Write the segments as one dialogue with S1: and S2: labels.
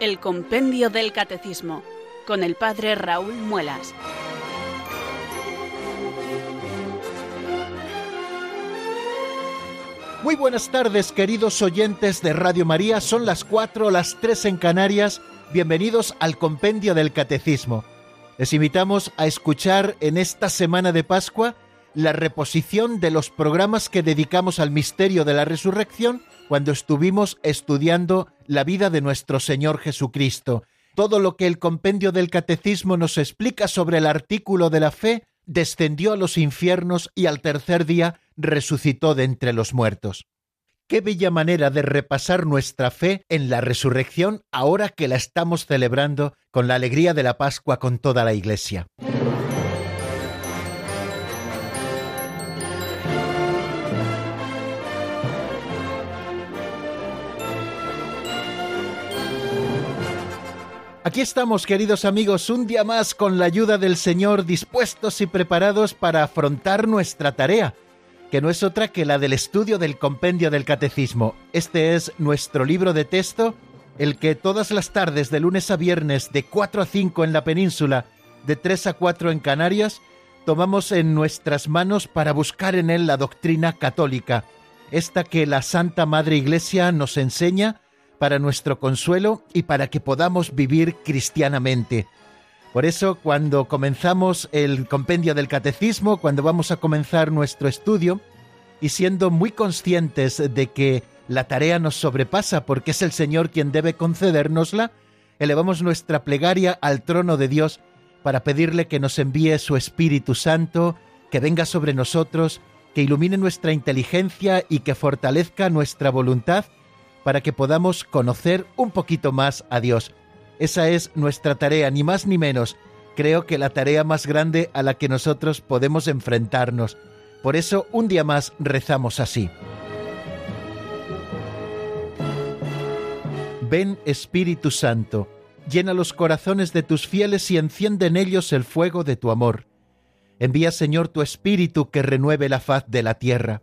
S1: El Compendio del Catecismo, con el Padre Raúl Muelas.
S2: Muy buenas tardes, queridos oyentes de Radio María. Son las 4, las 3 en Canarias. Bienvenidos al Compendio del Catecismo. Les invitamos a escuchar en esta semana de Pascua la reposición de los programas que dedicamos al misterio de la resurrección cuando estuvimos estudiando la vida de nuestro Señor Jesucristo. Todo lo que el compendio del Catecismo nos explica sobre el artículo de la fe descendió a los infiernos y al tercer día resucitó de entre los muertos. Qué bella manera de repasar nuestra fe en la resurrección ahora que la estamos celebrando con la alegría de la Pascua con toda la Iglesia. Aquí estamos, queridos amigos, un día más con la ayuda del Señor, dispuestos y preparados para afrontar nuestra tarea, que no es otra que la del estudio del compendio del catecismo. Este es nuestro libro de texto, el que todas las tardes de lunes a viernes de 4 a 5 en la península, de 3 a 4 en Canarias, tomamos en nuestras manos para buscar en él la doctrina católica, esta que la Santa Madre Iglesia nos enseña, para nuestro consuelo y para que podamos vivir cristianamente. Por eso, cuando comenzamos el compendio del catecismo, cuando vamos a comenzar nuestro estudio, y siendo muy conscientes de que la tarea nos sobrepasa porque es el Señor quien debe concedérnosla, elevamos nuestra plegaria al trono de Dios para pedirle que nos envíe su Espíritu Santo, que venga sobre nosotros, que ilumine nuestra inteligencia y que fortalezca nuestra voluntad para que podamos conocer un poquito más a Dios. Esa es nuestra tarea, ni más ni menos. Creo que la tarea más grande a la que nosotros podemos enfrentarnos. Por eso un día más rezamos así. Ven Espíritu Santo, llena los corazones de tus fieles y enciende en ellos el fuego de tu amor. Envía Señor tu Espíritu que renueve la faz de la tierra.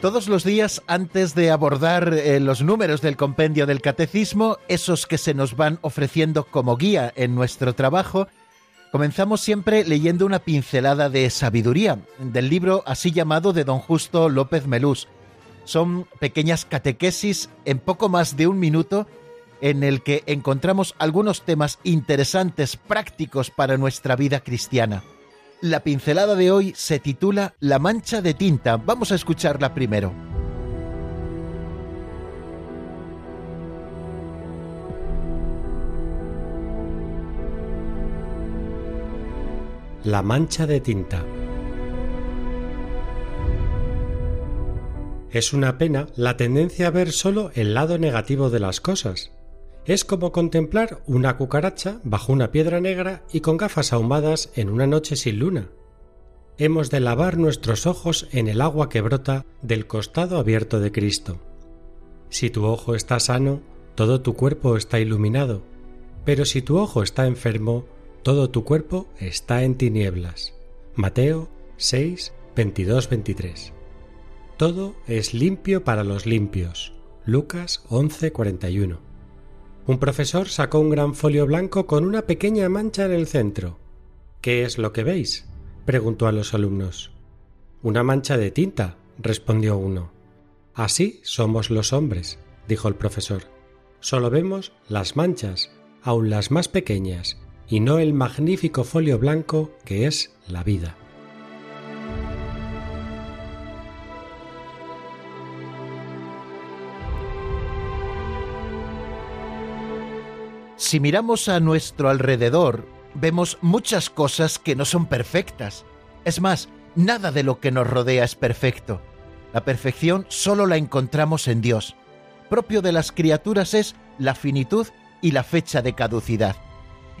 S2: Todos los días, antes de abordar eh, los números del compendio del catecismo, esos que se nos van ofreciendo como guía en nuestro trabajo, comenzamos siempre leyendo una pincelada de sabiduría del libro así llamado de don Justo López Melús. Son pequeñas catequesis en poco más de un minuto en el que encontramos algunos temas interesantes, prácticos para nuestra vida cristiana. La pincelada de hoy se titula La mancha de tinta. Vamos a escucharla primero.
S3: La mancha de tinta. Es una pena la tendencia a ver solo el lado negativo de las cosas es como contemplar una cucaracha bajo una piedra negra y con gafas ahumadas en una noche sin luna. Hemos de lavar nuestros ojos en el agua que brota del costado abierto de Cristo. Si tu ojo está sano, todo tu cuerpo está iluminado, pero si tu ojo está enfermo, todo tu cuerpo está en tinieblas. Mateo 6, 22, 23. Todo es limpio para los limpios. Lucas 11, 41. Un profesor sacó un gran folio blanco con una pequeña mancha en el centro. ¿Qué es lo que veis? preguntó a los alumnos. Una mancha de tinta, respondió uno. Así somos los hombres, dijo el profesor. Solo vemos las manchas, aun las más pequeñas, y no el magnífico folio blanco que es la vida.
S2: Si miramos a nuestro alrededor, vemos muchas cosas que no son perfectas. Es más, nada de lo que nos rodea es perfecto. La perfección solo la encontramos en Dios. Propio de las criaturas es la finitud y la fecha de caducidad.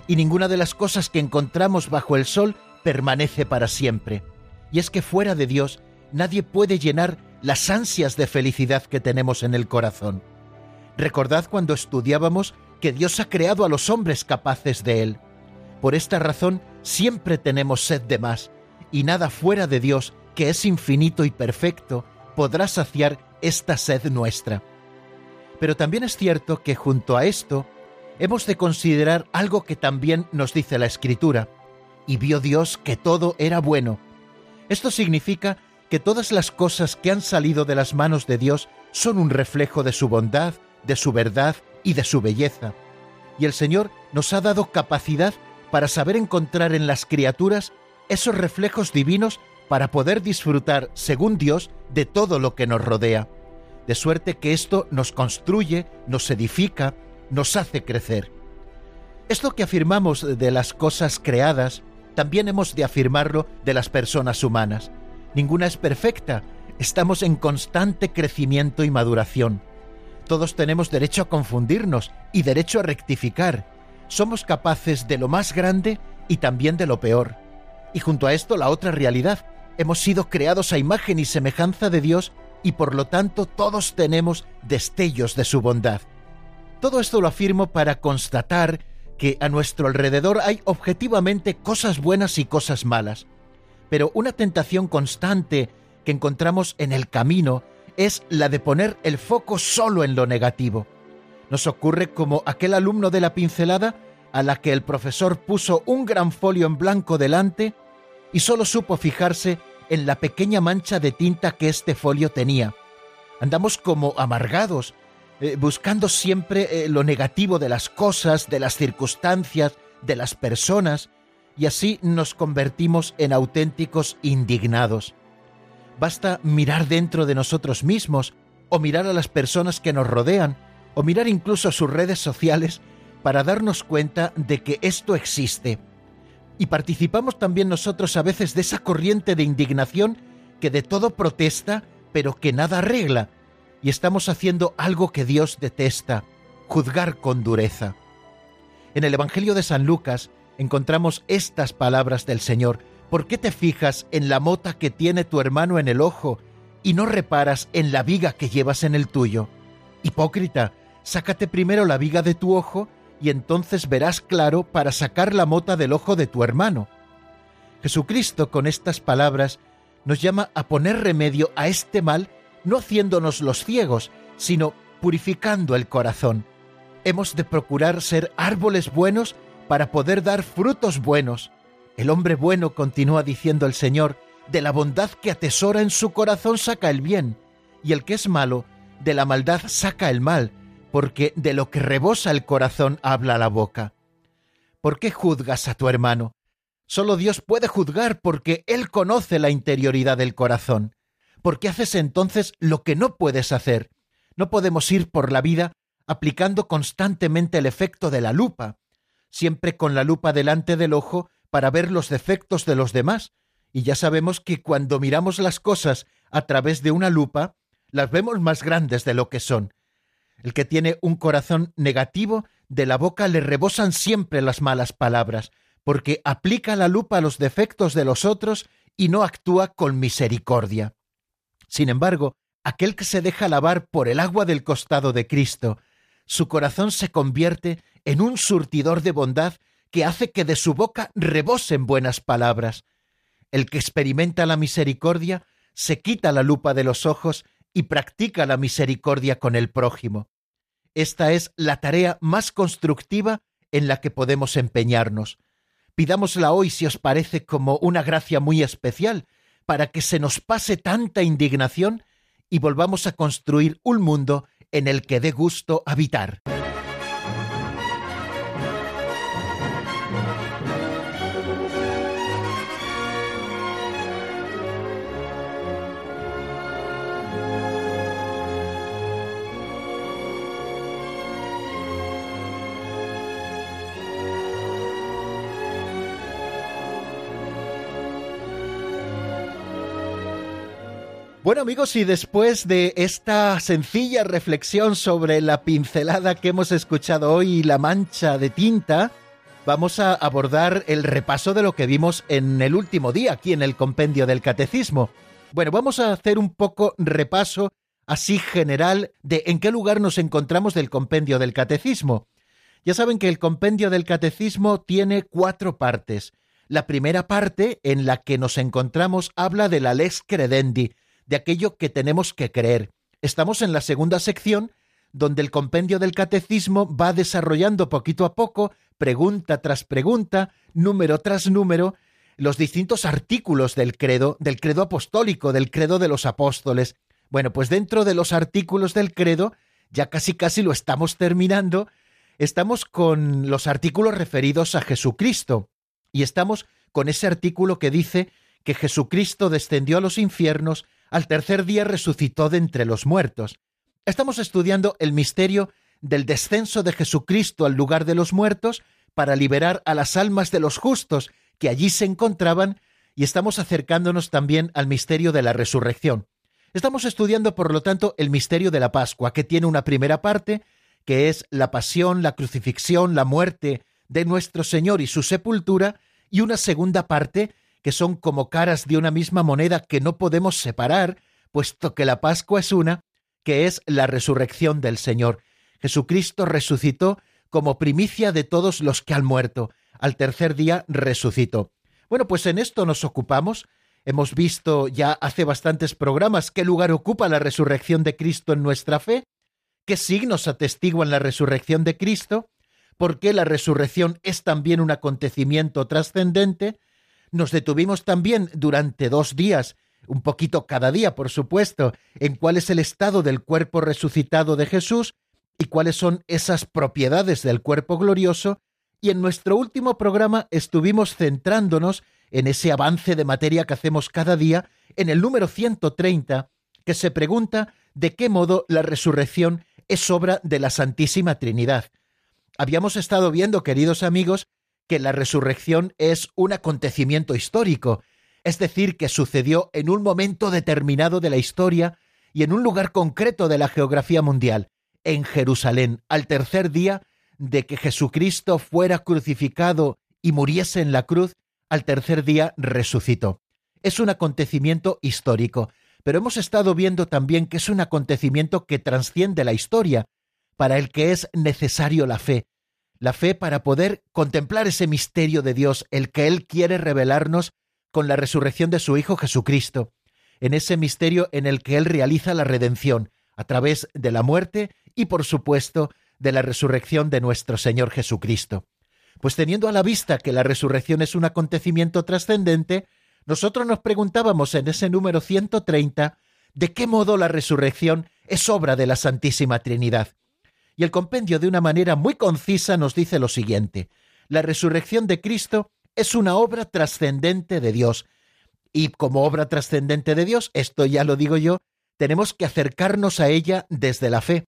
S2: Y ninguna de las cosas que encontramos bajo el sol permanece para siempre. Y es que fuera de Dios nadie puede llenar las ansias de felicidad que tenemos en el corazón. Recordad cuando estudiábamos que Dios ha creado a los hombres capaces de él. Por esta razón siempre tenemos sed de más, y nada fuera de Dios, que es infinito y perfecto, podrá saciar esta sed nuestra. Pero también es cierto que junto a esto hemos de considerar algo que también nos dice la Escritura, y vio Dios que todo era bueno. Esto significa que todas las cosas que han salido de las manos de Dios son un reflejo de su bondad, de su verdad y de su belleza. Y el Señor nos ha dado capacidad para saber encontrar en las criaturas esos reflejos divinos para poder disfrutar, según Dios, de todo lo que nos rodea. De suerte que esto nos construye, nos edifica, nos hace crecer. Esto que afirmamos de las cosas creadas, también hemos de afirmarlo de las personas humanas. Ninguna es perfecta, estamos en constante crecimiento y maduración. Todos tenemos derecho a confundirnos y derecho a rectificar. Somos capaces de lo más grande y también de lo peor. Y junto a esto la otra realidad. Hemos sido creados a imagen y semejanza de Dios y por lo tanto todos tenemos destellos de su bondad. Todo esto lo afirmo para constatar que a nuestro alrededor hay objetivamente cosas buenas y cosas malas. Pero una tentación constante que encontramos en el camino es la de poner el foco solo en lo negativo. Nos ocurre como aquel alumno de la pincelada a la que el profesor puso un gran folio en blanco delante y solo supo fijarse en la pequeña mancha de tinta que este folio tenía. Andamos como amargados, eh, buscando siempre eh, lo negativo de las cosas, de las circunstancias, de las personas, y así nos convertimos en auténticos indignados. Basta mirar dentro de nosotros mismos o mirar a las personas que nos rodean o mirar incluso sus redes sociales para darnos cuenta de que esto existe. Y participamos también nosotros a veces de esa corriente de indignación que de todo protesta, pero que nada arregla, y estamos haciendo algo que Dios detesta, juzgar con dureza. En el Evangelio de San Lucas encontramos estas palabras del Señor, ¿Por qué te fijas en la mota que tiene tu hermano en el ojo y no reparas en la viga que llevas en el tuyo? Hipócrita, sácate primero la viga de tu ojo y entonces verás claro para sacar la mota del ojo de tu hermano. Jesucristo con estas palabras nos llama a poner remedio a este mal no haciéndonos los ciegos, sino purificando el corazón. Hemos de procurar ser árboles buenos para poder dar frutos buenos el hombre bueno, continúa diciendo el Señor, de la bondad que atesora en su corazón saca el bien, y el que es malo, de la maldad saca el mal, porque de lo que rebosa el corazón habla la boca. ¿Por qué juzgas a tu hermano? Solo Dios puede juzgar porque Él conoce la interioridad del corazón. ¿Por qué haces entonces lo que no puedes hacer? No podemos ir por la vida aplicando constantemente el efecto de la lupa, siempre con la lupa delante del ojo para ver los defectos de los demás, y ya sabemos que cuando miramos las cosas a través de una lupa, las vemos más grandes de lo que son. El que tiene un corazón negativo, de la boca le rebosan siempre las malas palabras, porque aplica la lupa a los defectos de los otros y no actúa con misericordia. Sin embargo, aquel que se deja lavar por el agua del costado de Cristo, su corazón se convierte en un surtidor de bondad que hace que de su boca rebosen buenas palabras. El que experimenta la misericordia se quita la lupa de los ojos y practica la misericordia con el prójimo. Esta es la tarea más constructiva en la que podemos empeñarnos. Pidámosla hoy, si os parece, como una gracia muy especial, para que se nos pase tanta indignación y volvamos a construir un mundo en el que dé gusto habitar. Bueno amigos, y después de esta sencilla reflexión sobre la pincelada que hemos escuchado hoy y la mancha de tinta, vamos a abordar el repaso de lo que vimos en el último día aquí en el compendio del catecismo. Bueno, vamos a hacer un poco repaso así general de en qué lugar nos encontramos del compendio del catecismo. Ya saben que el compendio del catecismo tiene cuatro partes. La primera parte, en la que nos encontramos, habla de la lex credendi, de aquello que tenemos que creer. Estamos en la segunda sección, donde el compendio del catecismo va desarrollando poquito a poco, pregunta tras pregunta, número tras número, los distintos artículos del credo, del credo apostólico, del credo de los apóstoles. Bueno, pues dentro de los artículos del credo, ya casi casi lo estamos terminando, estamos con los artículos referidos a Jesucristo y estamos con ese artículo que dice que Jesucristo descendió a los infiernos, al tercer día resucitó de entre los muertos. Estamos estudiando el misterio del descenso de Jesucristo al lugar de los muertos para liberar a las almas de los justos que allí se encontraban y estamos acercándonos también al misterio de la resurrección. Estamos estudiando, por lo tanto, el misterio de la Pascua, que tiene una primera parte, que es la pasión, la crucifixión, la muerte de nuestro Señor y su sepultura, y una segunda parte, que son como caras de una misma moneda que no podemos separar, puesto que la Pascua es una, que es la resurrección del Señor. Jesucristo resucitó como primicia de todos los que han muerto. Al tercer día resucitó. Bueno, pues en esto nos ocupamos. Hemos visto ya hace bastantes programas qué lugar ocupa la resurrección de Cristo en nuestra fe, qué signos atestiguan la resurrección de Cristo, por qué la resurrección es también un acontecimiento trascendente, nos detuvimos también durante dos días, un poquito cada día, por supuesto, en cuál es el estado del cuerpo resucitado de Jesús y cuáles son esas propiedades del cuerpo glorioso, y en nuestro último programa estuvimos centrándonos en ese avance de materia que hacemos cada día, en el número 130, que se pregunta de qué modo la resurrección es obra de la Santísima Trinidad. Habíamos estado viendo, queridos amigos, que la resurrección es un acontecimiento histórico, es decir, que sucedió en un momento determinado de la historia y en un lugar concreto de la geografía mundial, en Jerusalén, al tercer día de que Jesucristo fuera crucificado y muriese en la cruz, al tercer día resucitó. Es un acontecimiento histórico, pero hemos estado viendo también que es un acontecimiento que trasciende la historia, para el que es necesario la fe, la fe para poder contemplar ese misterio de Dios, el que Él quiere revelarnos con la resurrección de su Hijo Jesucristo, en ese misterio en el que Él realiza la redención a través de la muerte y, por supuesto, de la resurrección de nuestro Señor Jesucristo. Pues teniendo a la vista que la resurrección es un acontecimiento trascendente, nosotros nos preguntábamos en ese número 130 de qué modo la resurrección es obra de la Santísima Trinidad. Y el compendio de una manera muy concisa nos dice lo siguiente. La resurrección de Cristo es una obra trascendente de Dios. Y como obra trascendente de Dios, esto ya lo digo yo, tenemos que acercarnos a ella desde la fe.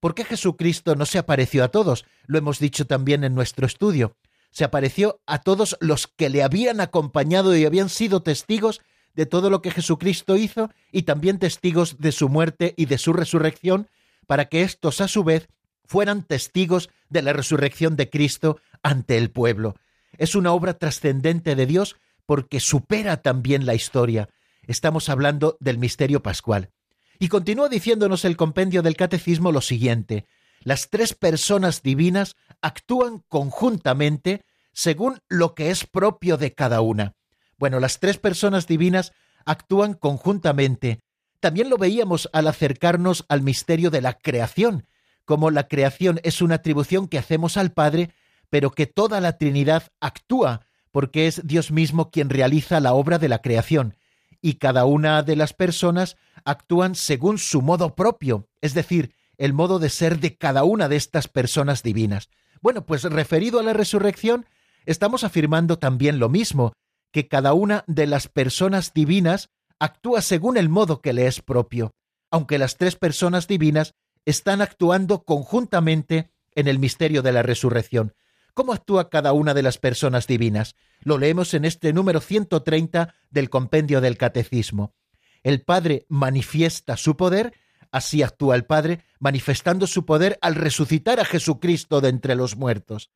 S2: Porque Jesucristo no se apareció a todos, lo hemos dicho también en nuestro estudio. Se apareció a todos los que le habían acompañado y habían sido testigos de todo lo que Jesucristo hizo y también testigos de su muerte y de su resurrección, para que éstos a su vez fueran testigos de la resurrección de Cristo ante el pueblo. Es una obra trascendente de Dios porque supera también la historia. Estamos hablando del misterio pascual. Y continúa diciéndonos el compendio del catecismo lo siguiente. Las tres personas divinas actúan conjuntamente según lo que es propio de cada una. Bueno, las tres personas divinas actúan conjuntamente. También lo veíamos al acercarnos al misterio de la creación, como la creación es una atribución que hacemos al Padre, pero que toda la Trinidad actúa, porque es Dios mismo quien realiza la obra de la creación, y cada una de las personas actúan según su modo propio, es decir, el modo de ser de cada una de estas personas divinas. Bueno, pues referido a la resurrección, estamos afirmando también lo mismo, que cada una de las personas divinas actúa según el modo que le es propio, aunque las tres personas divinas están actuando conjuntamente en el misterio de la resurrección. ¿Cómo actúa cada una de las personas divinas? Lo leemos en este número 130 del compendio del Catecismo. el Padre manifiesta su poder, así actúa el Padre, manifestando su poder al resucitar a Jesucristo de entre los muertos.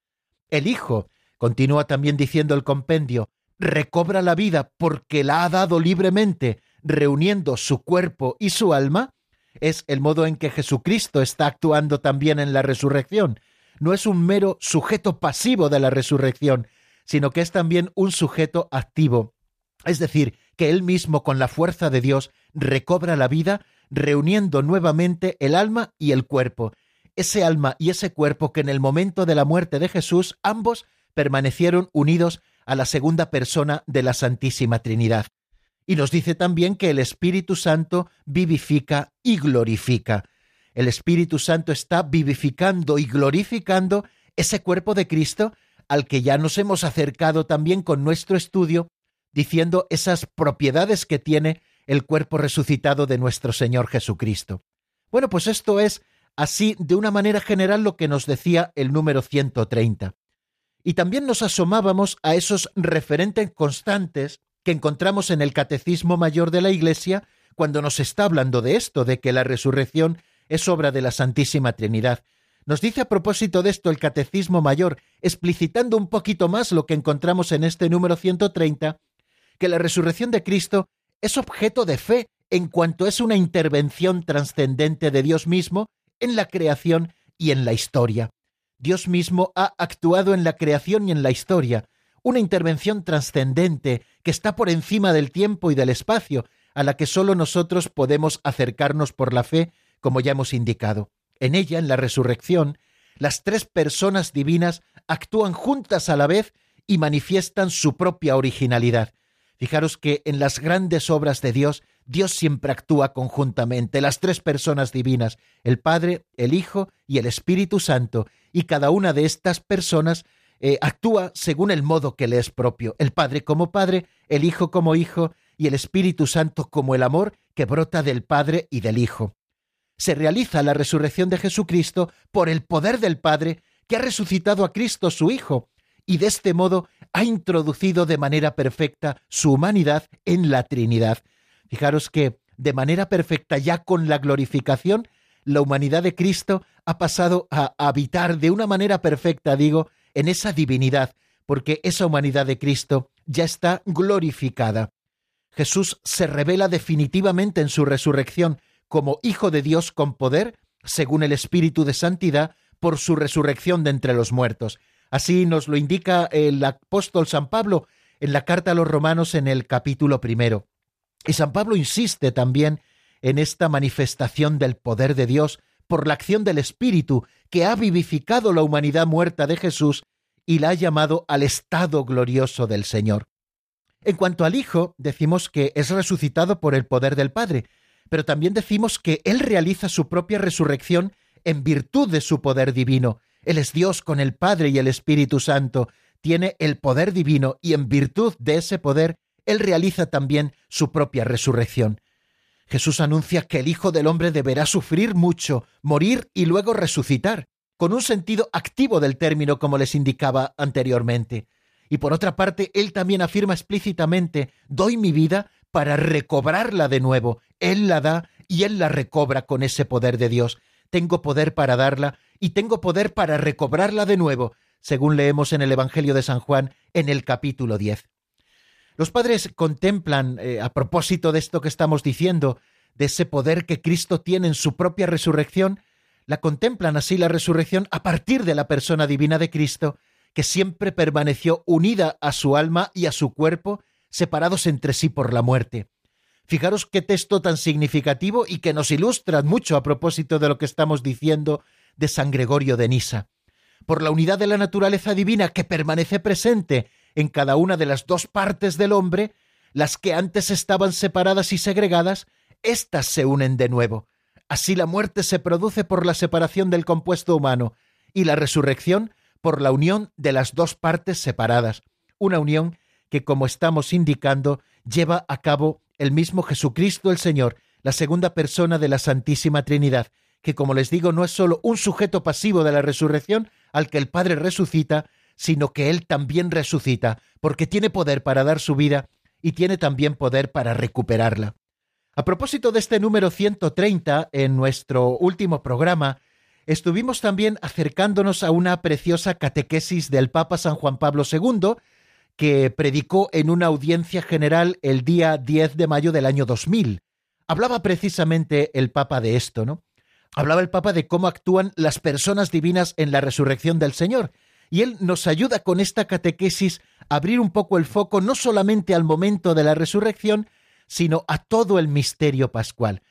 S2: El Hijo, continúa también diciendo el compendio, recobra la vida porque la ha dado libremente, reuniendo su cuerpo y su alma, es el modo en que Jesucristo está actuando también en la resurrección. No es un mero sujeto pasivo de la resurrección, sino que es también un sujeto activo. Es decir, que él mismo con la fuerza de Dios recobra la vida, reuniendo nuevamente el alma y el cuerpo. Ese alma y ese cuerpo que en el momento de la muerte de Jesús ambos permanecieron unidos a la segunda persona de la Santísima Trinidad. Y nos dice también que el Espíritu Santo vivifica y glorifica. El Espíritu Santo está vivificando y glorificando ese cuerpo de Cristo al que ya nos hemos acercado también con nuestro estudio, diciendo esas propiedades que tiene el cuerpo resucitado de nuestro Señor Jesucristo. Bueno, pues esto es así de una manera general lo que nos decía el número 130. Y también nos asomábamos a esos referentes constantes que encontramos en el Catecismo Mayor de la Iglesia cuando nos está hablando de esto, de que la resurrección es obra de la Santísima Trinidad. Nos dice a propósito de esto el Catecismo Mayor, explicitando un poquito más lo que encontramos en este número 130, que la resurrección de Cristo es objeto de fe en cuanto es una intervención trascendente de Dios mismo en la creación y en la historia. Dios mismo ha actuado en la creación y en la historia, una intervención trascendente que está por encima del tiempo y del espacio, a la que sólo nosotros podemos acercarnos por la fe, como ya hemos indicado. En ella, en la resurrección, las tres personas divinas actúan juntas a la vez y manifiestan su propia originalidad. Fijaros que en las grandes obras de Dios, Dios siempre actúa conjuntamente, las tres personas divinas, el Padre, el Hijo y el Espíritu Santo, y cada una de estas personas eh, actúa según el modo que le es propio, el Padre como Padre, el Hijo como Hijo y el Espíritu Santo como el amor que brota del Padre y del Hijo. Se realiza la resurrección de Jesucristo por el poder del Padre que ha resucitado a Cristo su Hijo, y de este modo ha introducido de manera perfecta su humanidad en la Trinidad. Fijaros que de manera perfecta ya con la glorificación, la humanidad de Cristo ha pasado a habitar de una manera perfecta, digo, en esa divinidad, porque esa humanidad de Cristo ya está glorificada. Jesús se revela definitivamente en su resurrección como Hijo de Dios con poder, según el Espíritu de Santidad, por su resurrección de entre los muertos. Así nos lo indica el apóstol San Pablo en la carta a los romanos en el capítulo primero. Y San Pablo insiste también en esta manifestación del poder de Dios por la acción del Espíritu que ha vivificado la humanidad muerta de Jesús y la ha llamado al estado glorioso del Señor. En cuanto al Hijo, decimos que es resucitado por el poder del Padre, pero también decimos que Él realiza su propia resurrección en virtud de su poder divino. Él es Dios con el Padre y el Espíritu Santo, tiene el poder divino y en virtud de ese poder, Él realiza también su propia resurrección. Jesús anuncia que el Hijo del Hombre deberá sufrir mucho, morir y luego resucitar, con un sentido activo del término como les indicaba anteriormente. Y por otra parte, Él también afirma explícitamente, doy mi vida para recobrarla de nuevo. Él la da y Él la recobra con ese poder de Dios. Tengo poder para darla y tengo poder para recobrarla de nuevo, según leemos en el Evangelio de San Juan en el capítulo 10. Los padres contemplan, eh, a propósito de esto que estamos diciendo, de ese poder que Cristo tiene en su propia resurrección, la contemplan así la resurrección a partir de la persona divina de Cristo, que siempre permaneció unida a su alma y a su cuerpo, separados entre sí por la muerte. Fijaros qué texto tan significativo y que nos ilustra mucho a propósito de lo que estamos diciendo de San Gregorio de Nisa. Por la unidad de la naturaleza divina que permanece presente en cada una de las dos partes del hombre, las que antes estaban separadas y segregadas, éstas se unen de nuevo. Así la muerte se produce por la separación del compuesto humano y la resurrección por la unión de las dos partes separadas, una unión que, como estamos indicando, lleva a cabo el mismo Jesucristo el Señor, la segunda persona de la Santísima Trinidad, que, como les digo, no es sólo un sujeto pasivo de la resurrección al que el Padre resucita, sino que Él también resucita, porque tiene poder para dar su vida y tiene también poder para recuperarla. A propósito de este número 130, en nuestro último programa, estuvimos también acercándonos a una preciosa catequesis del Papa San Juan Pablo II, que predicó en una audiencia general el día 10 de mayo del año 2000. Hablaba precisamente el Papa de esto, ¿no? Hablaba el Papa de cómo actúan las personas divinas en la resurrección del Señor. Y él nos ayuda con esta catequesis a abrir un poco el foco no solamente al momento de la resurrección, sino a todo el misterio pascual.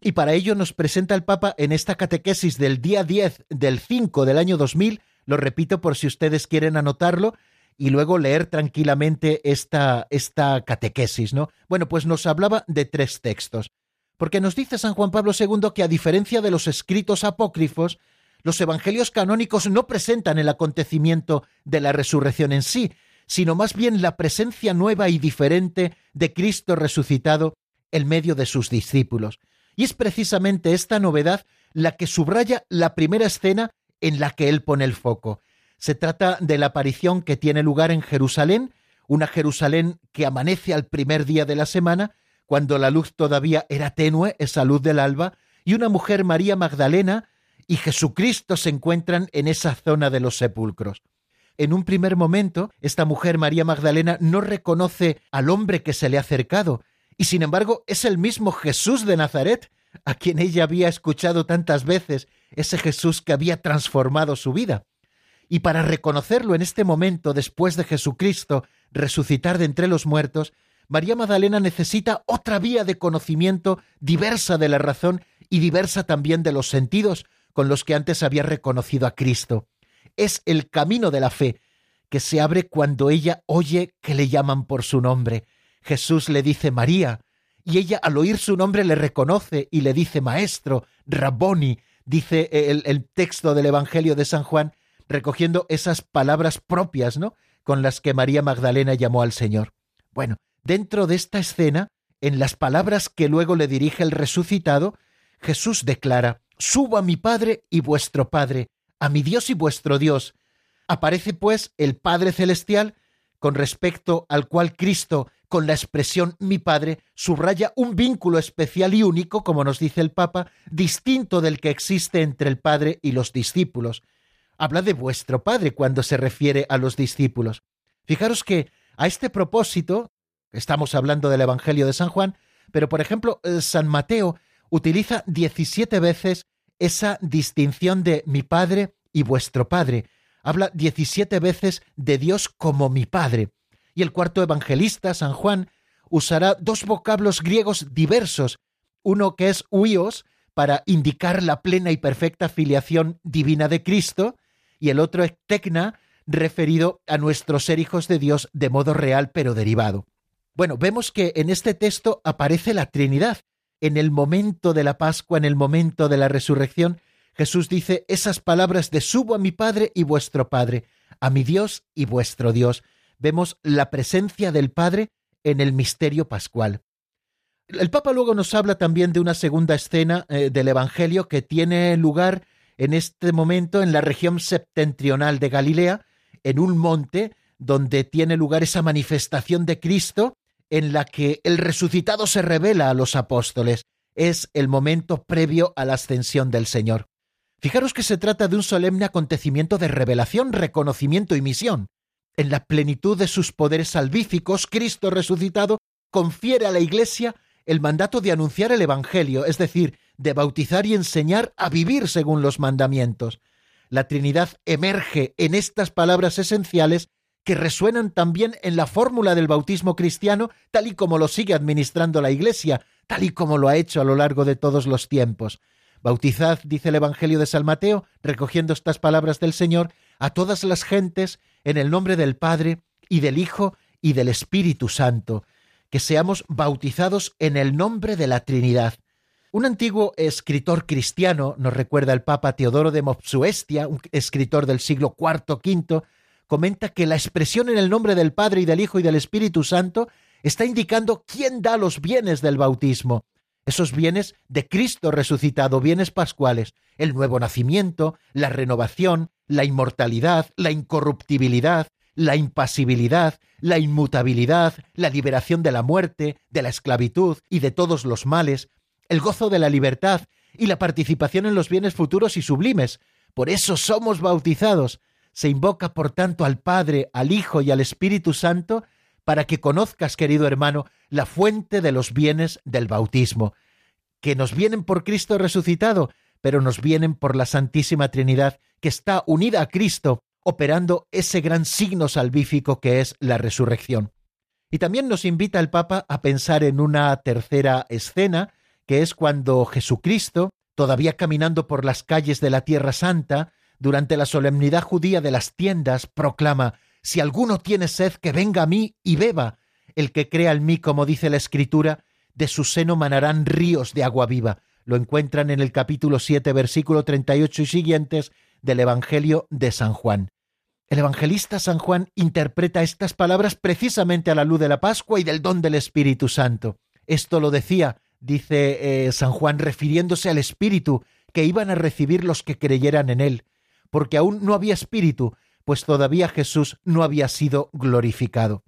S2: Y para ello nos presenta el Papa en esta catequesis del día 10 del 5 del año 2000, lo repito por si ustedes quieren anotarlo, y luego leer tranquilamente esta, esta catequesis, ¿no? Bueno, pues nos hablaba de tres textos. Porque nos dice San Juan Pablo II que a diferencia de los escritos apócrifos, los evangelios canónicos no presentan el acontecimiento de la resurrección en sí, sino más bien la presencia nueva y diferente de Cristo resucitado en medio de sus discípulos. Y es precisamente esta novedad la que subraya la primera escena en la que él pone el foco. Se trata de la aparición que tiene lugar en Jerusalén, una Jerusalén que amanece al primer día de la semana, cuando la luz todavía era tenue, esa luz del alba, y una mujer María Magdalena y Jesucristo se encuentran en esa zona de los sepulcros. En un primer momento, esta mujer María Magdalena no reconoce al hombre que se le ha acercado, y sin embargo es el mismo Jesús de Nazaret, a quien ella había escuchado tantas veces, ese Jesús que había transformado su vida y para reconocerlo en este momento después de Jesucristo resucitar de entre los muertos, María Magdalena necesita otra vía de conocimiento diversa de la razón y diversa también de los sentidos con los que antes había reconocido a Cristo. Es el camino de la fe que se abre cuando ella oye que le llaman por su nombre. Jesús le dice María, y ella al oír su nombre le reconoce y le dice Maestro, Rabboni, dice el, el texto del Evangelio de San Juan, recogiendo esas palabras propias, ¿no? con las que María Magdalena llamó al Señor. Bueno, dentro de esta escena, en las palabras que luego le dirige el resucitado, Jesús declara, Subo a mi Padre y vuestro Padre, a mi Dios y vuestro Dios. Aparece pues el Padre Celestial, con respecto al cual Cristo, con la expresión mi Padre, subraya un vínculo especial y único, como nos dice el Papa, distinto del que existe entre el Padre y los discípulos habla de vuestro Padre cuando se refiere a los discípulos. Fijaros que a este propósito, estamos hablando del Evangelio de San Juan, pero por ejemplo, eh, San Mateo utiliza 17 veces esa distinción de mi Padre y vuestro Padre. Habla 17 veces de Dios como mi Padre. Y el cuarto evangelista, San Juan, usará dos vocablos griegos diversos, uno que es huios, para indicar la plena y perfecta filiación divina de Cristo, y el otro es tecna, referido a nuestro ser hijos de Dios de modo real pero derivado. Bueno, vemos que en este texto aparece la Trinidad. En el momento de la Pascua, en el momento de la resurrección, Jesús dice esas palabras de subo a mi Padre y vuestro Padre, a mi Dios y vuestro Dios. Vemos la presencia del Padre en el misterio pascual. El Papa luego nos habla también de una segunda escena eh, del Evangelio que tiene lugar en este momento en la región septentrional de Galilea, en un monte donde tiene lugar esa manifestación de Cristo en la que el resucitado se revela a los apóstoles. Es el momento previo a la ascensión del Señor. Fijaros que se trata de un solemne acontecimiento de revelación, reconocimiento y misión. En la plenitud de sus poderes salvíficos, Cristo resucitado confiere a la Iglesia el mandato de anunciar el Evangelio, es decir, de bautizar y enseñar a vivir según los mandamientos. La Trinidad emerge en estas palabras esenciales que resuenan también en la fórmula del bautismo cristiano, tal y como lo sigue administrando la Iglesia, tal y como lo ha hecho a lo largo de todos los tiempos. Bautizad, dice el Evangelio de San Mateo, recogiendo estas palabras del Señor, a todas las gentes en el nombre del Padre y del Hijo y del Espíritu Santo, que seamos bautizados en el nombre de la Trinidad. Un antiguo escritor cristiano, nos recuerda el Papa Teodoro de Mopsuestia, un escritor del siglo IV V, comenta que la expresión en el nombre del Padre y del Hijo y del Espíritu Santo está indicando quién da los bienes del bautismo. Esos bienes de Cristo resucitado, bienes pascuales, el nuevo nacimiento, la renovación, la inmortalidad, la incorruptibilidad, la impasibilidad, la inmutabilidad, la liberación de la muerte, de la esclavitud y de todos los males, el gozo de la libertad y la participación en los bienes futuros y sublimes. Por eso somos bautizados. Se invoca, por tanto, al Padre, al Hijo y al Espíritu Santo para que conozcas, querido hermano, la fuente de los bienes del bautismo, que nos vienen por Cristo resucitado, pero nos vienen por la Santísima Trinidad, que está unida a Cristo, operando ese gran signo salvífico que es la resurrección. Y también nos invita el Papa a pensar en una tercera escena, que es cuando Jesucristo, todavía caminando por las calles de la Tierra Santa, durante la solemnidad judía de las tiendas, proclama Si alguno tiene sed, que venga a mí y beba. El que crea en mí, como dice la Escritura, de su seno manarán ríos de agua viva. Lo encuentran en el capítulo 7, versículo 38 y siguientes del Evangelio de San Juan. El evangelista San Juan interpreta estas palabras precisamente a la luz de la Pascua y del don del Espíritu Santo. Esto lo decía, dice eh, San Juan, refiriéndose al Espíritu que iban a recibir los que creyeran en él, porque aún no había Espíritu, pues todavía Jesús no había sido glorificado.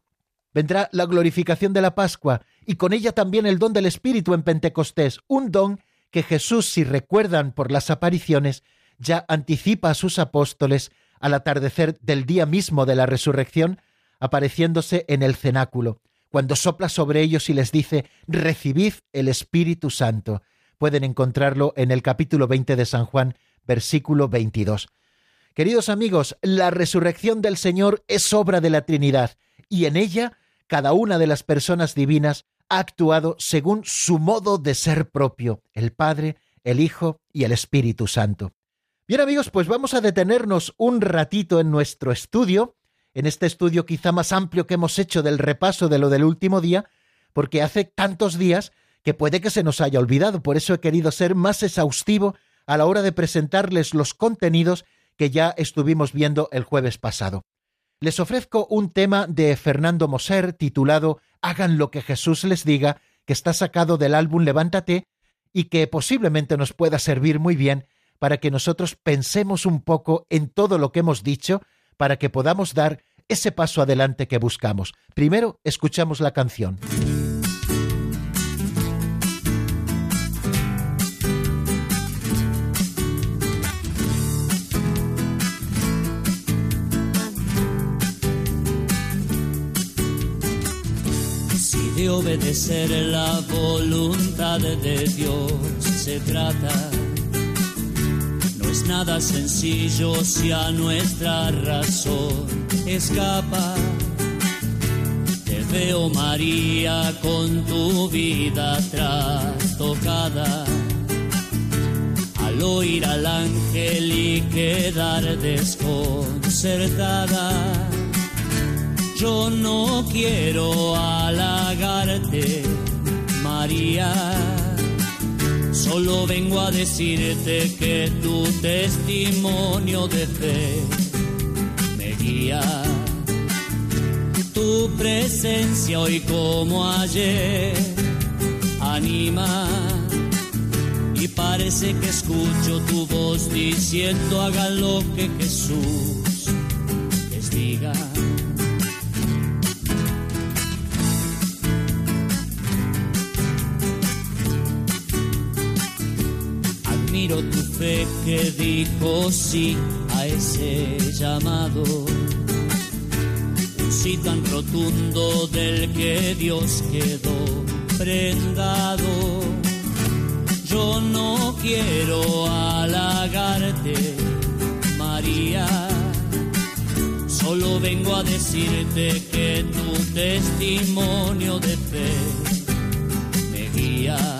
S2: Vendrá la glorificación de la Pascua y con ella también el don del Espíritu en Pentecostés, un don que Jesús, si recuerdan por las apariciones, ya anticipa a sus apóstoles al atardecer del día mismo de la resurrección, apareciéndose en el cenáculo, cuando sopla sobre ellos y les dice, recibid el Espíritu Santo. Pueden encontrarlo en el capítulo 20 de San Juan, versículo 22. Queridos amigos, la resurrección del Señor es obra de la Trinidad, y en ella cada una de las personas divinas ha actuado según su modo de ser propio, el Padre, el Hijo y el Espíritu Santo. Bien amigos, pues vamos a detenernos un ratito en nuestro estudio, en este estudio quizá más amplio que hemos hecho del repaso de lo del último día, porque hace tantos días que puede que se nos haya olvidado, por eso he querido ser más exhaustivo a la hora de presentarles los contenidos que ya estuvimos viendo el jueves pasado. Les ofrezco un tema de Fernando Moser titulado Hagan lo que Jesús les diga, que está sacado del álbum Levántate y que posiblemente nos pueda servir muy bien para que nosotros pensemos un poco en todo lo que hemos dicho, para que podamos dar ese paso adelante que buscamos. Primero, escuchamos la canción.
S4: De obedecer la voluntad de Dios se trata, es nada sencillo si a nuestra razón escapa. Te veo María con tu vida trastocada. Al oír al ángel y quedar desconcertada. Yo no quiero halagarte, María Solo vengo a decirte que tu testimonio de fe me guía. Tu presencia hoy como ayer anima. Y parece que escucho tu voz diciendo hagan lo que Jesús les diga. Fe que dijo sí a ese llamado. Un sí tan rotundo del que Dios quedó prendado. Yo no quiero halagarte, María. Solo vengo a decirte que tu testimonio de fe me guía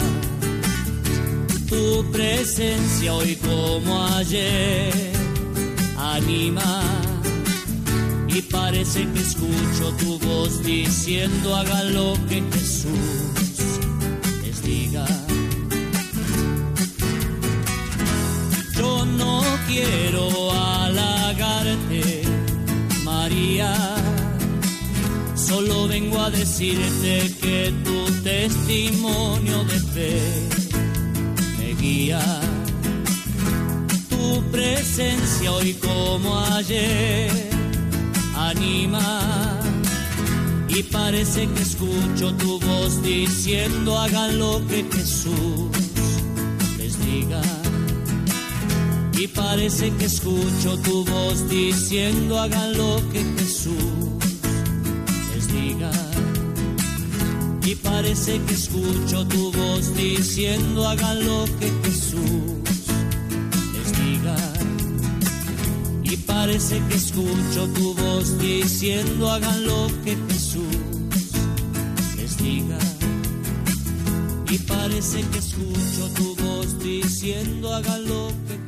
S4: presencia hoy como ayer anima y parece que escucho tu voz diciendo haga lo que Jesús les diga. Yo no quiero halagarte, María, solo vengo a decirte que tu testimonio de fe tu presencia hoy como ayer anima. Y parece que escucho tu voz diciendo hagan lo que Jesús les diga. Y parece que escucho tu voz diciendo hagan lo que Jesús les diga. Y parece que escucho tu voz diciendo hagan lo que Jesús les diga. Y parece que escucho tu voz diciendo hagan lo que Jesús les diga. Y parece que escucho tu voz diciendo hagan lo que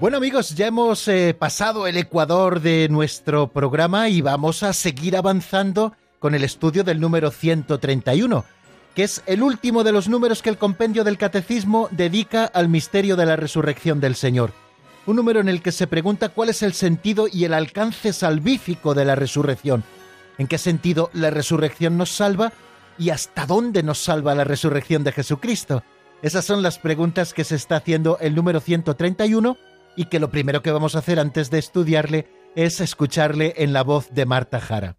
S2: Bueno amigos, ya hemos eh, pasado el ecuador de nuestro programa y vamos a seguir avanzando con el estudio del número 131, que es el último de los números que el compendio del catecismo dedica al misterio de la resurrección del Señor. Un número en el que se pregunta cuál es el sentido y el alcance salvífico de la resurrección. ¿En qué sentido la resurrección nos salva y hasta dónde nos salva la resurrección de Jesucristo? Esas son las preguntas que se está haciendo el número 131 y que lo primero que vamos a hacer antes de estudiarle es escucharle en la voz de Marta Jara.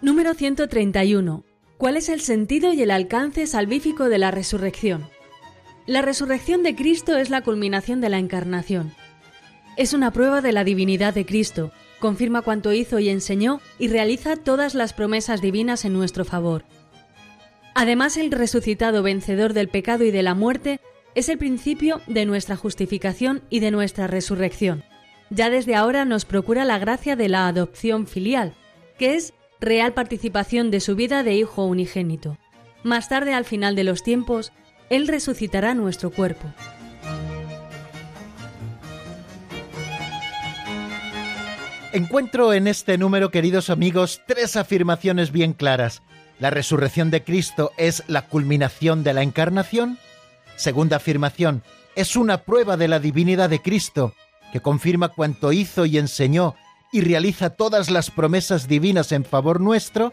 S5: Número 131. ¿Cuál es el sentido y el alcance salvífico de la resurrección? La resurrección de Cristo es la culminación de la encarnación. Es una prueba de la divinidad de Cristo, confirma cuanto hizo y enseñó y realiza todas las promesas divinas en nuestro favor. Además, el resucitado vencedor del pecado y de la muerte es el principio de nuestra justificación y de nuestra resurrección. Ya desde ahora nos procura la gracia de la adopción filial, que es real participación de su vida de Hijo unigénito. Más tarde, al final de los tiempos, Él resucitará nuestro cuerpo.
S2: Encuentro en este número, queridos amigos, tres afirmaciones bien claras. La resurrección de Cristo es la culminación de la encarnación. Segunda afirmación, es una prueba de la divinidad de Cristo, que confirma cuanto hizo y enseñó y realiza todas las promesas divinas en favor nuestro.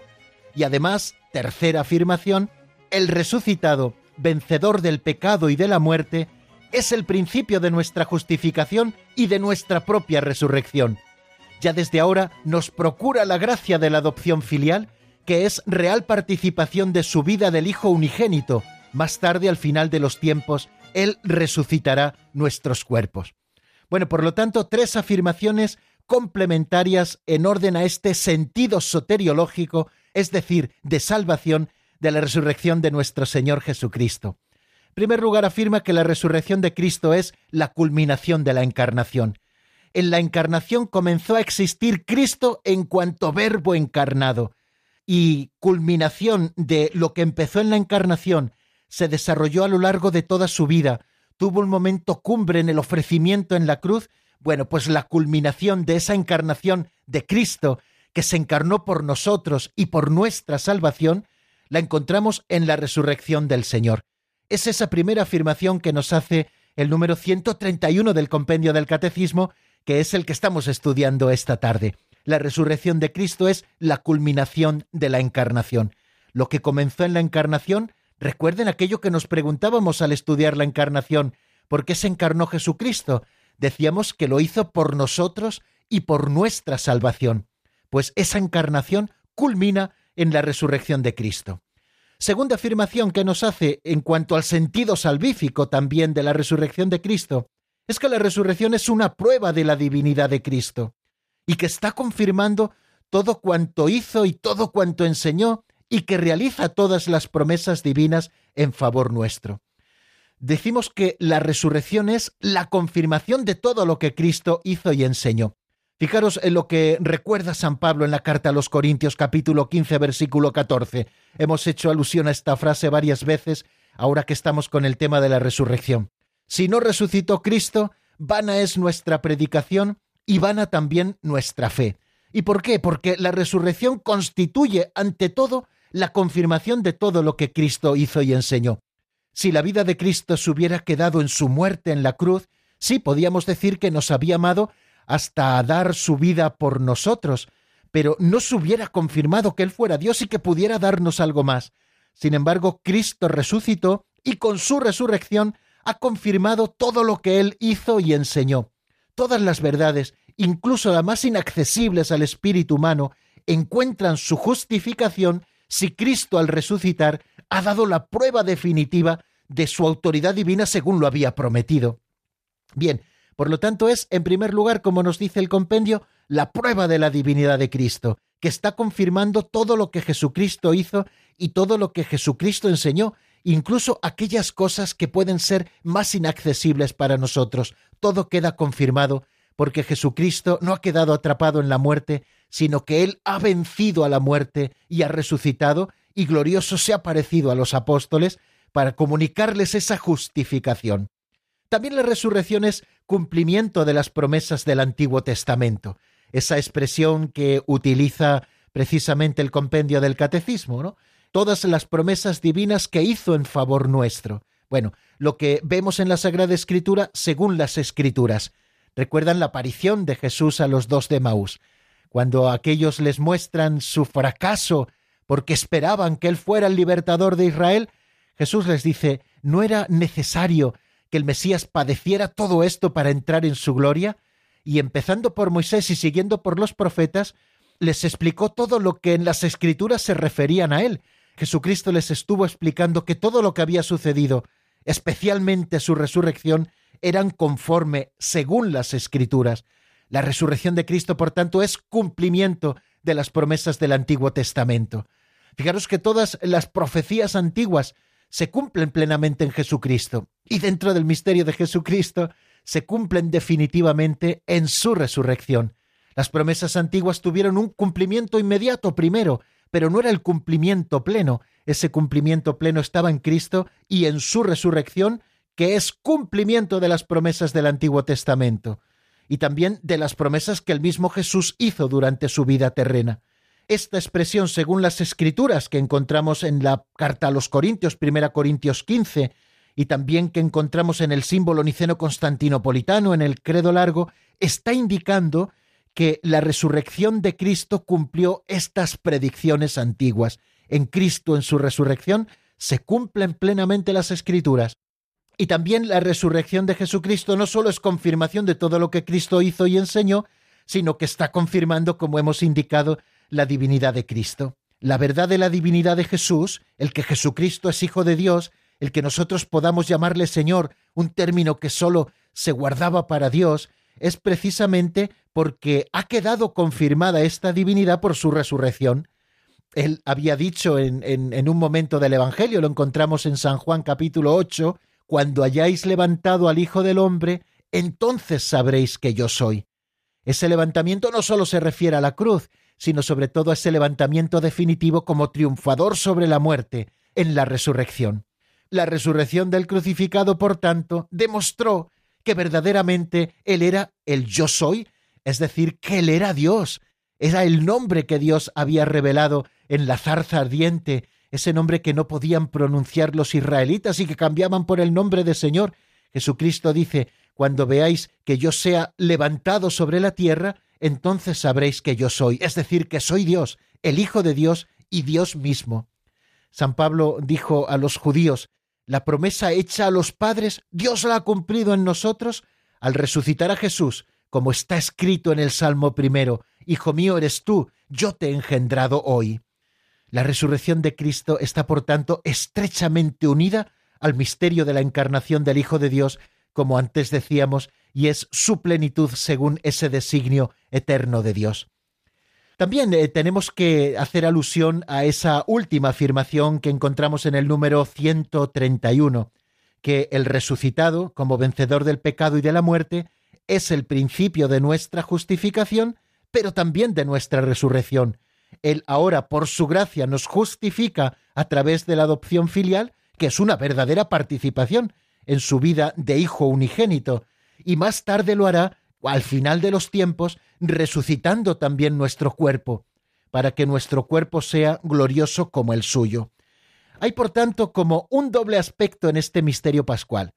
S2: Y además, tercera afirmación, el resucitado, vencedor del pecado y de la muerte, es el principio de nuestra justificación y de nuestra propia resurrección ya desde ahora nos procura la gracia de la adopción filial, que es real participación de su vida del Hijo unigénito. Más tarde, al final de los tiempos, Él resucitará nuestros cuerpos. Bueno, por lo tanto, tres afirmaciones complementarias en orden a este sentido soteriológico, es decir, de salvación de la resurrección de nuestro Señor Jesucristo. En primer lugar, afirma que la resurrección de Cristo es la culminación de la encarnación en la encarnación comenzó a existir Cristo en cuanto verbo encarnado. Y culminación de lo que empezó en la encarnación se desarrolló a lo largo de toda su vida. Tuvo un momento cumbre en el ofrecimiento en la cruz. Bueno, pues la culminación de esa encarnación de Cristo, que se encarnó por nosotros y por nuestra salvación, la encontramos en la resurrección del Señor. Es esa primera afirmación que nos hace el número 131 del compendio del Catecismo que es el que estamos estudiando esta tarde. La resurrección de Cristo es la culminación de la encarnación. Lo que comenzó en la encarnación, recuerden aquello que nos preguntábamos al estudiar la encarnación, ¿por qué se encarnó Jesucristo? Decíamos que lo hizo por nosotros y por nuestra salvación. Pues esa encarnación culmina en la resurrección de Cristo. Segunda afirmación que nos hace en cuanto al sentido salvífico también de la resurrección de Cristo es que la resurrección es una prueba de la divinidad de Cristo y que está confirmando todo cuanto hizo y todo cuanto enseñó y que realiza todas las promesas divinas en favor nuestro. Decimos que la resurrección es la confirmación de todo lo que Cristo hizo y enseñó. Fijaros en lo que recuerda San Pablo en la carta a los Corintios capítulo 15 versículo 14. Hemos hecho alusión a esta frase varias veces ahora que estamos con el tema de la resurrección. Si no resucitó Cristo, vana es nuestra predicación y vana también nuestra fe. ¿Y por qué? Porque la resurrección constituye, ante todo, la confirmación de todo lo que Cristo hizo y enseñó. Si la vida de Cristo se hubiera quedado en su muerte en la cruz, sí podíamos decir que nos había amado hasta dar su vida por nosotros, pero no se hubiera confirmado que Él fuera Dios y que pudiera darnos algo más. Sin embargo, Cristo resucitó y con su resurrección ha confirmado todo lo que Él hizo y enseñó. Todas las verdades, incluso las más inaccesibles al espíritu humano, encuentran su justificación si Cristo al resucitar ha dado la prueba definitiva de su autoridad divina según lo había prometido. Bien, por lo tanto es, en primer lugar, como nos dice el compendio, la prueba de la divinidad de Cristo, que está confirmando todo lo que Jesucristo hizo y todo lo que Jesucristo enseñó, incluso aquellas cosas que pueden ser más inaccesibles para nosotros. Todo queda confirmado porque Jesucristo no ha quedado atrapado en la muerte, sino que Él ha vencido a la muerte y ha resucitado y glorioso se ha parecido a los apóstoles para comunicarles esa justificación. También la resurrección es cumplimiento de las promesas del Antiguo Testamento, esa expresión que utiliza precisamente el compendio del catecismo, ¿no? Todas las promesas divinas que hizo en favor nuestro. Bueno, lo que vemos en la Sagrada Escritura según las Escrituras. Recuerdan la aparición de Jesús a los dos de Maús, cuando aquellos les muestran su fracaso porque esperaban que Él fuera el libertador de Israel, Jesús les dice, ¿no era necesario que el Mesías padeciera todo esto para entrar en su gloria? Y empezando por Moisés y siguiendo por los profetas, les explicó todo lo que en las escrituras se referían a Él. Jesucristo les estuvo explicando que todo lo que había sucedido, especialmente su resurrección, eran conforme según las escrituras. La resurrección de Cristo, por tanto, es cumplimiento de las promesas del Antiguo Testamento. Fijaros que todas las profecías antiguas se cumplen plenamente en Jesucristo y dentro del misterio de Jesucristo se cumplen definitivamente en su resurrección. Las promesas antiguas tuvieron un cumplimiento inmediato primero, pero no era el cumplimiento pleno. Ese cumplimiento pleno estaba en Cristo y en su resurrección, que es cumplimiento de las promesas del Antiguo Testamento y también de las promesas que el mismo Jesús hizo durante su vida terrena. Esta expresión, según las escrituras que encontramos en la carta a los Corintios, 1 Corintios 15, y también que encontramos en el símbolo niceno constantinopolitano, en el credo largo, está indicando que la resurrección de Cristo cumplió estas predicciones antiguas. En Cristo, en su resurrección, se cumplen plenamente las escrituras. Y también la resurrección de Jesucristo no solo es confirmación de todo lo que Cristo hizo y enseñó, sino que está confirmando, como hemos indicado, la divinidad de Cristo. La verdad de la divinidad de Jesús, el que Jesucristo es Hijo de Dios, el que nosotros podamos llamarle Señor, un término que sólo se guardaba para Dios, es precisamente porque ha quedado confirmada esta divinidad por su resurrección. Él había dicho en, en, un momento del Evangelio, lo encontramos en San Juan capítulo 8, cuando hayáis levantado al Hijo del Hombre, entonces sabréis que yo soy. Ese levantamiento no solo se refiere a la cruz, sino sobre todo a ese levantamiento definitivo como triunfador sobre la muerte en la resurrección. La resurrección del crucificado, por tanto, demostró que verdaderamente Él era el yo soy, es decir, que Él era Dios, era el nombre que Dios había revelado en la zarza ardiente, ese nombre que no podían pronunciar los israelitas y que cambiaban por el nombre de Señor. Jesucristo dice, cuando veáis que yo sea levantado sobre la tierra, entonces sabréis que yo soy, es decir, que soy Dios, el Hijo de Dios y Dios mismo. San Pablo dijo a los judíos, la promesa hecha a los padres, Dios la ha cumplido en nosotros al resucitar a Jesús, como está escrito en el Salmo primero, Hijo mío eres tú, yo te he engendrado hoy. La resurrección de Cristo está, por tanto, estrechamente unida al misterio de la encarnación del Hijo de Dios, como antes decíamos, y es su plenitud según ese designio eterno de Dios. También eh, tenemos que hacer alusión a esa última afirmación que encontramos en el número 131, que el resucitado, como vencedor del pecado y de la muerte, es el principio de nuestra justificación, pero también de nuestra resurrección. Él ahora, por su gracia, nos justifica a través de la adopción filial, que es una verdadera participación en su vida de hijo unigénito, y más tarde lo hará al final de los tiempos, resucitando también nuestro cuerpo, para que nuestro cuerpo sea glorioso como el suyo. Hay, por tanto, como un doble aspecto en este misterio pascual.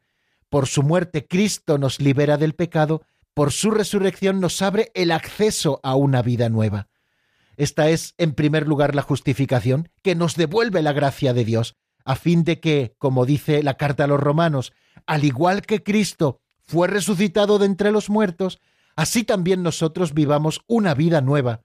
S2: Por su muerte Cristo nos libera del pecado, por su resurrección nos abre el acceso a una vida nueva. Esta es, en primer lugar, la justificación, que nos devuelve la gracia de Dios, a fin de que, como dice la carta a los romanos, al igual que Cristo fue resucitado de entre los muertos, así también nosotros vivamos una vida nueva.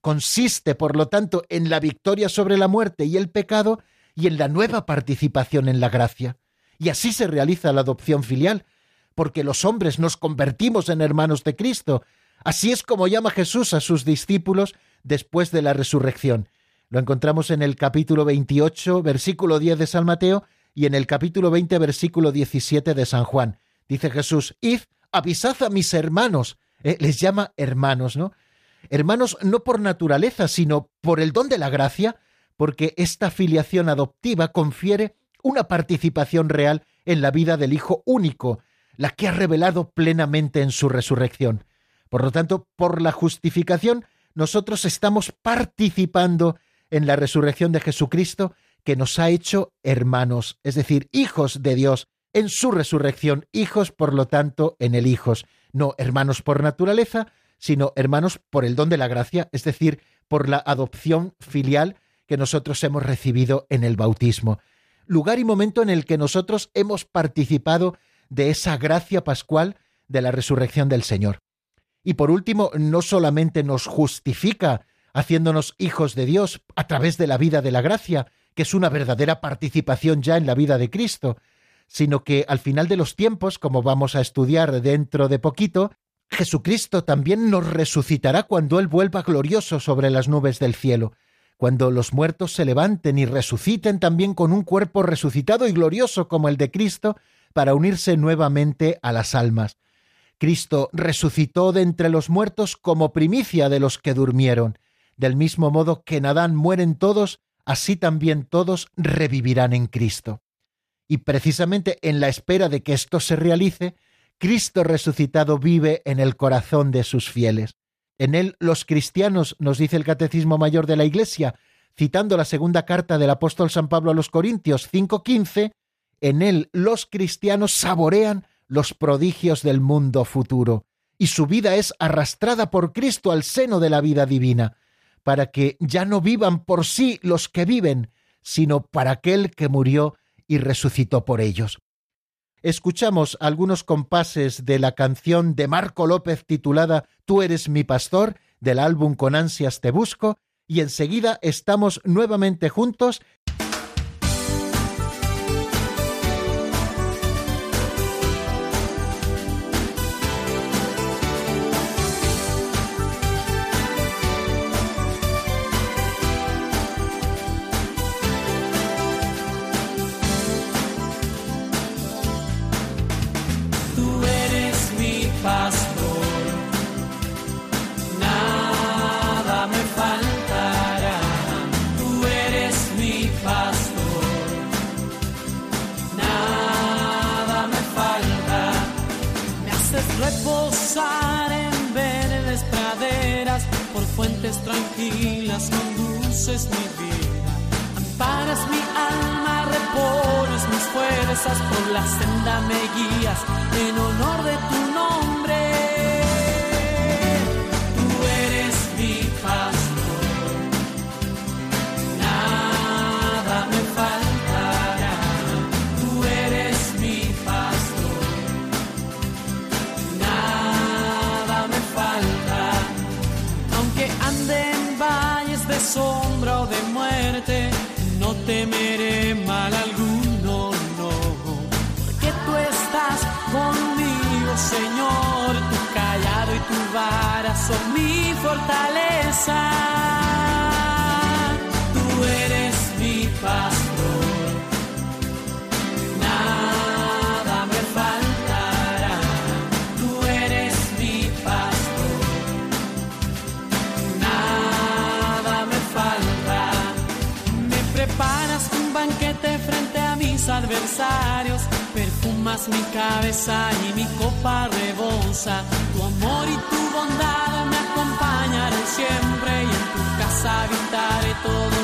S2: Consiste, por lo tanto, en la victoria sobre la muerte y el pecado y en la nueva participación en la gracia. Y así se realiza la adopción filial, porque los hombres nos convertimos en hermanos de Cristo. Así es como llama Jesús a sus discípulos después de la resurrección. Lo encontramos en el capítulo 28, versículo 10 de San Mateo y en el capítulo 20, versículo 17 de San Juan. Dice Jesús, id, avisad a mis hermanos. Eh, les llama hermanos, ¿no? Hermanos no por naturaleza, sino por el don de la gracia, porque esta filiación adoptiva confiere una participación real en la vida del Hijo único, la que ha revelado plenamente en su resurrección. Por lo tanto, por la justificación, nosotros estamos participando en la resurrección de Jesucristo, que nos ha hecho hermanos, es decir, hijos de Dios, en su resurrección, hijos, por lo tanto, en el hijos, no hermanos por naturaleza, sino hermanos por el don de la gracia, es decir, por la adopción filial que nosotros hemos recibido en el bautismo, lugar y momento en el que nosotros hemos participado de esa gracia pascual de la resurrección del Señor. Y por último, no solamente nos justifica haciéndonos hijos de Dios a través de la vida de la gracia, que es una verdadera participación ya en la vida de Cristo, sino que al final de los tiempos, como vamos a estudiar dentro de poquito, Jesucristo también nos resucitará cuando Él vuelva glorioso sobre las nubes del cielo, cuando los muertos se levanten y resuciten también con un cuerpo resucitado y glorioso como el de Cristo, para unirse nuevamente a las almas. Cristo resucitó de entre los muertos como primicia de los que durmieron. Del mismo modo que en Adán mueren todos, así también todos revivirán en Cristo. Y precisamente en la espera de que esto se realice, Cristo resucitado vive en el corazón de sus fieles. En él los cristianos, nos dice el Catecismo Mayor de la Iglesia, citando la segunda carta del apóstol San Pablo a los Corintios 5:15, en él los cristianos saborean los prodigios del mundo futuro, y su vida es arrastrada por Cristo al seno de la vida divina, para que ya no vivan por sí los que viven, sino para aquel que murió y resucitó por ellos. Escuchamos algunos compases de la canción de Marco López titulada Tú eres mi pastor, del álbum Con ansias te busco, y enseguida estamos nuevamente juntos
S6: tranquilas conduces mi vida. Amparas mi alma, repones mis fuerzas, por la senda me guías en honor de tu nombre. Adversarios, perfumas mi cabeza y mi copa rebosa. Tu amor y tu bondad me acompañarán siempre y en tu casa habitaré todos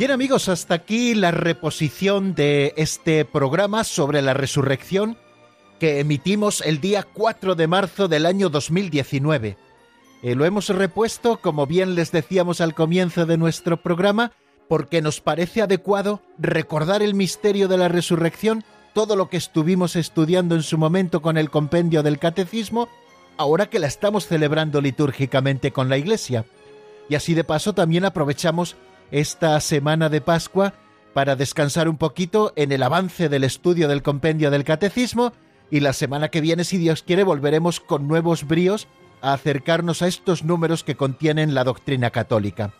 S2: Bien amigos, hasta aquí la reposición de este programa sobre la resurrección que emitimos el día 4 de marzo del año 2019. Eh, lo hemos repuesto, como bien les decíamos al comienzo de nuestro programa, porque nos parece adecuado recordar el misterio de la resurrección, todo lo que estuvimos estudiando en su momento con el compendio del catecismo, ahora que la estamos celebrando litúrgicamente con la Iglesia. Y así de paso también aprovechamos esta semana de Pascua para descansar un poquito en el avance del estudio del compendio del catecismo y la semana que viene, si Dios quiere, volveremos con nuevos bríos a acercarnos a estos números que contienen la doctrina católica.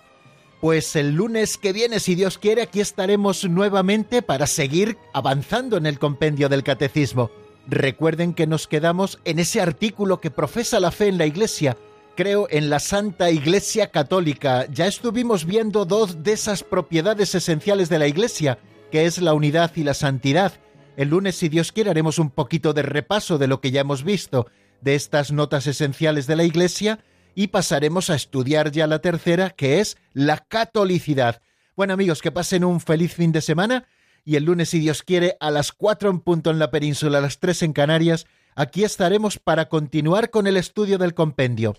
S2: Pues el lunes que viene, si Dios quiere, aquí estaremos nuevamente para seguir avanzando en el compendio del catecismo. Recuerden que nos quedamos en ese artículo que profesa la fe en la Iglesia, creo en la Santa Iglesia Católica. Ya estuvimos viendo dos de esas propiedades esenciales de la Iglesia, que es la unidad y la santidad. El lunes, si Dios quiere, haremos un poquito de repaso de lo que ya hemos visto de estas notas esenciales de la Iglesia y pasaremos a estudiar ya la tercera, que es la catolicidad. Bueno amigos, que pasen un feliz fin de semana y el lunes, si Dios quiere, a las cuatro en punto en la península, a las tres en Canarias, aquí estaremos para continuar con el estudio del compendio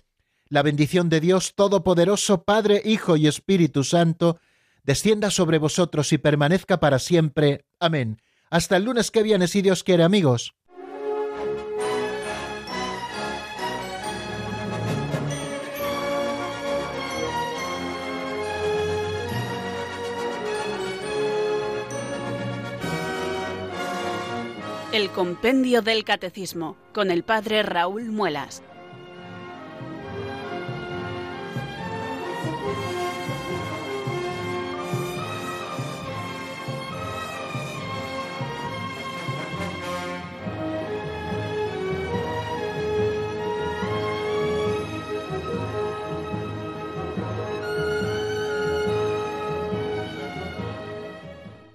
S2: la bendición de Dios Todopoderoso, Padre, Hijo y Espíritu Santo, descienda sobre vosotros y permanezca para siempre. Amén. Hasta el lunes que viene, si Dios quiere, amigos.
S1: El Compendio del Catecismo con el Padre Raúl Muelas.